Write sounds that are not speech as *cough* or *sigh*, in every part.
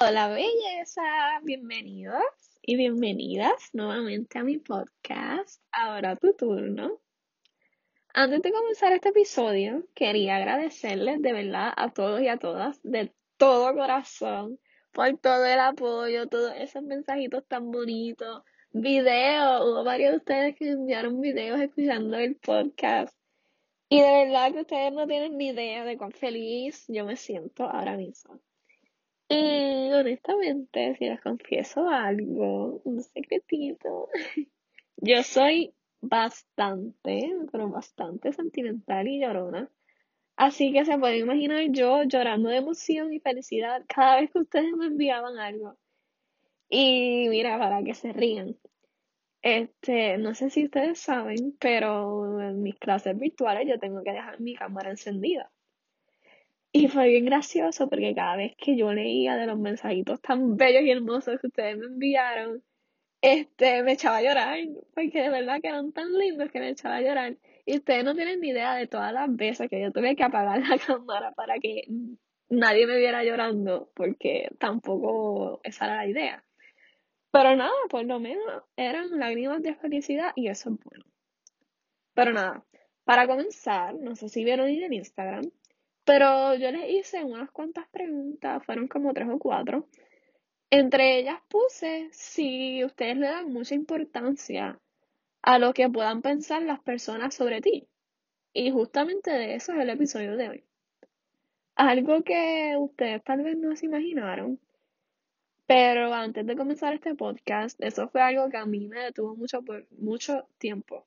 Hola belleza, bienvenidos y bienvenidas nuevamente a mi podcast. Ahora tu turno. Antes de comenzar este episodio, quería agradecerles de verdad a todos y a todas, de todo corazón, por todo el apoyo, todos esos mensajitos tan bonitos, videos. Hubo varios de ustedes que enviaron videos escuchando el podcast. Y de verdad que ustedes no tienen ni idea de cuán feliz yo me siento ahora mismo. Y honestamente, si les confieso algo, un secretito, *laughs* yo soy bastante, pero bastante sentimental y llorona. Así que se pueden imaginar yo llorando de emoción y felicidad cada vez que ustedes me enviaban algo. Y mira, para que se rían. Este, no sé si ustedes saben, pero en mis clases virtuales yo tengo que dejar mi cámara encendida. Y fue bien gracioso porque cada vez que yo leía de los mensajitos tan bellos y hermosos que ustedes me enviaron, este, me echaba a llorar, porque de verdad que eran tan lindos que me echaba a llorar. Y ustedes no tienen ni idea de todas las veces que yo tuve que apagar *laughs* la cámara para que nadie me viera llorando, porque tampoco esa era la idea. Pero nada, por lo menos eran lágrimas de felicidad y eso es bueno. Pero nada, para comenzar, no sé si vieron en Instagram, pero yo les hice unas cuantas preguntas, fueron como tres o cuatro. Entre ellas puse si ustedes le dan mucha importancia a lo que puedan pensar las personas sobre ti. Y justamente de eso es el episodio de hoy. Algo que ustedes tal vez no se imaginaron, pero antes de comenzar este podcast, eso fue algo que a mí me detuvo mucho por mucho tiempo.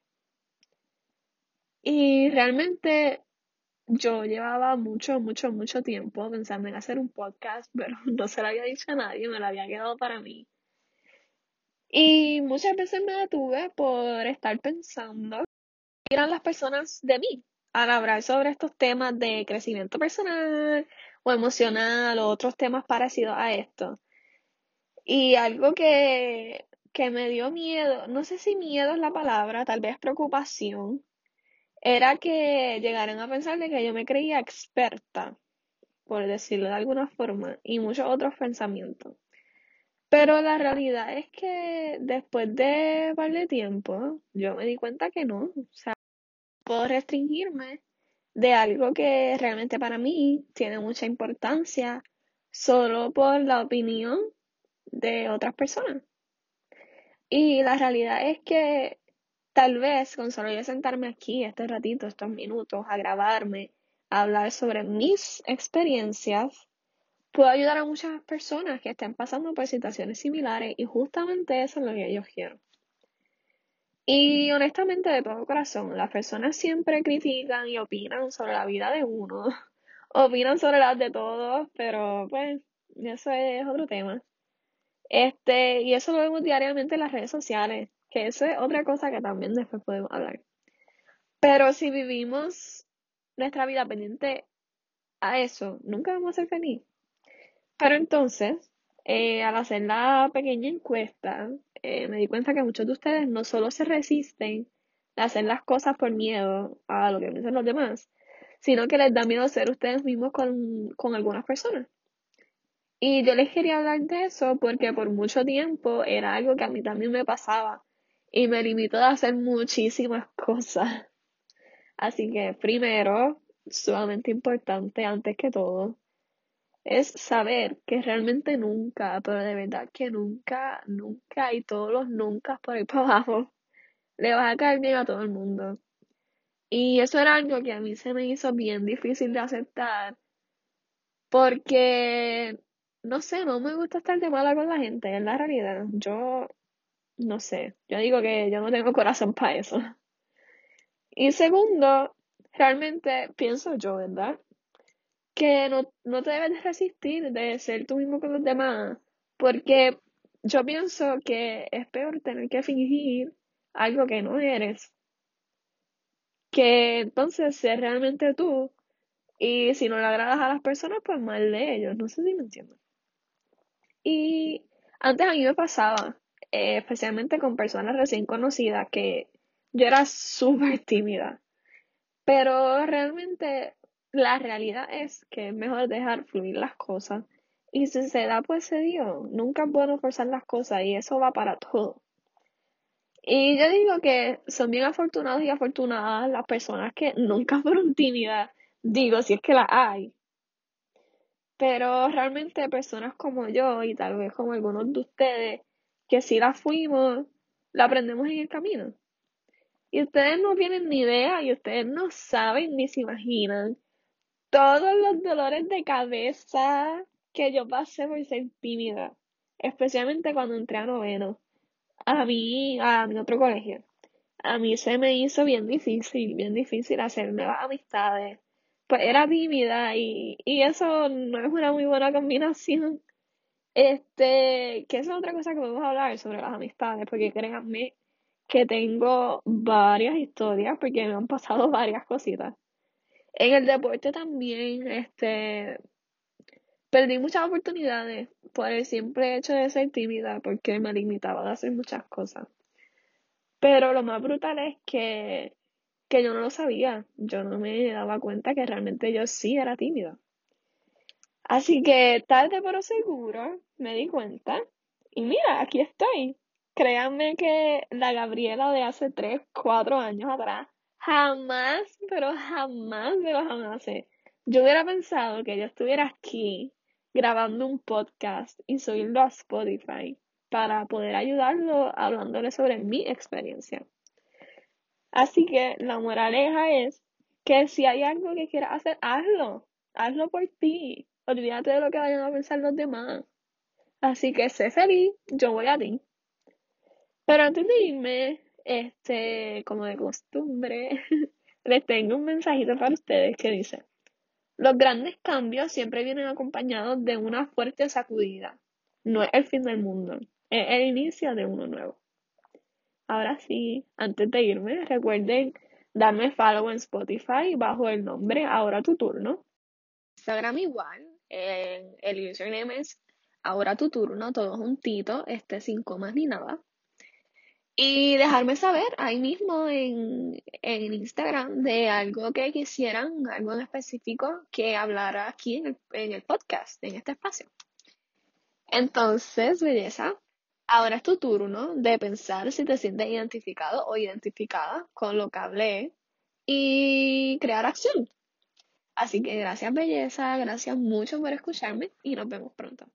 Y realmente yo llevaba mucho, mucho, mucho tiempo pensando en hacer un podcast, *laughs* pero no se lo había dicho a nadie, me lo había quedado para mí. Y muchas veces me detuve por estar pensando qué eran las personas de mí al hablar sobre estos temas de crecimiento personal o emocional o otros temas parecidos a esto. Y algo que, que me dio miedo, no sé si miedo es la palabra, tal vez preocupación, era que llegaran a pensar de que yo me creía experta, por decirlo de alguna forma, y muchos otros pensamientos. Pero la realidad es que después de un par de tiempo, yo me di cuenta que no. O sea, puedo restringirme de algo que realmente para mí tiene mucha importancia solo por la opinión de otras personas. Y la realidad es que Tal vez con solo yo sentarme aquí este ratito, estos minutos, a grabarme, a hablar sobre mis experiencias, puedo ayudar a muchas personas que estén pasando por situaciones similares y justamente eso es lo que yo quiero. Y honestamente, de todo corazón, las personas siempre critican y opinan sobre la vida de uno, *laughs* opinan sobre las de todos, pero pues eso es otro tema. Este, y eso lo vemos diariamente en las redes sociales. Que eso es otra cosa que también después podemos hablar. Pero si vivimos nuestra vida pendiente a eso, nunca vamos a ser felices. Pero entonces, eh, al hacer la pequeña encuesta, eh, me di cuenta que muchos de ustedes no solo se resisten a hacer las cosas por miedo a lo que piensan los demás, sino que les da miedo ser ustedes mismos con, con algunas personas. Y yo les quería hablar de eso porque por mucho tiempo era algo que a mí también me pasaba y me limitó a hacer muchísimas *laughs* cosas. Así que primero, sumamente importante antes que todo, es saber que realmente nunca, pero de verdad que nunca, nunca y todos los nunca por ahí *laughs* para abajo, le vas a caer bien a todo el mundo. Y eso era algo que a mí se me hizo bien difícil de aceptar porque, no sé, no me gusta estar de mala con la gente, en la realidad. Yo no sé, yo digo que yo no tengo corazón para eso. Y segundo, realmente pienso yo, ¿verdad? Que no, no te debes resistir de ser tú mismo con los demás, porque yo pienso que es peor tener que fingir algo que no eres, que entonces ser realmente tú, y si no le agradas a las personas, pues mal de ellos, no sé si me entiendo. Y antes a mí me pasaba, eh, especialmente con personas recién conocidas, que yo era súper tímida. Pero realmente la realidad es que es mejor dejar fluir las cosas Y si se da, pues se dio. Nunca es bueno forzar las cosas y eso va para todo. Y yo digo que son bien afortunados y afortunadas las personas que nunca fueron tímidas. Digo, si es que las hay. Pero realmente personas como yo y tal vez como algunos de ustedes, que si la fuimos, la aprendemos en el camino. Y ustedes no tienen ni idea y ustedes no saben ni se imaginan todos los dolores de cabeza que yo pasé por ser tímida, especialmente cuando entré a noveno, a mí, a mi otro colegio. A mí se me hizo bien difícil, bien difícil hacer nuevas amistades. Pues era tímida y, y eso no es una muy buena combinación. Este, que es otra cosa que podemos hablar sobre las amistades, porque créanme que tengo varias historias, porque me han pasado *laughs* varias cositas. En el deporte también, este, perdí muchas oportunidades por el simple hecho de ser tímida, porque me limitaba a hacer muchas cosas. Pero lo más brutal es que, que yo no lo sabía, yo no me daba cuenta que realmente yo sí era tímida. Así que tarde pero seguro me di cuenta y mira, aquí estoy. Créanme que la Gabriela de hace 3, 4 años atrás jamás, pero jamás de los jamás. Yo hubiera pensado que yo estuviera aquí grabando un podcast y subirlo a Spotify para poder ayudarlo hablándole sobre mi experiencia. Así que la moraleja es que si hay algo que quieras hacer, hazlo. Hazlo por ti. Olvídate de lo que vayan a pensar los demás. Así que sé feliz, yo voy a ti. Pero antes de irme, este, como de costumbre, *laughs* les tengo un mensajito para ustedes que dice, los grandes cambios siempre vienen acompañados de una fuerte sacudida. No es el fin del mundo, es el inicio de uno nuevo. Ahora sí, antes de irme, recuerden darme follow en Spotify bajo el nombre Ahora tu turno. Instagram igual, el username es Ahora tu turno, todo juntito, este sin comas ni nada. Y dejarme saber ahí mismo en, en Instagram de algo que quisieran, algo en específico que hablara aquí en el, en el podcast, en este espacio. Entonces, belleza, ahora es tu turno de pensar si te sientes identificado o identificada con lo que hablé y crear acción. Así que gracias belleza, gracias mucho por escucharme y nos vemos pronto.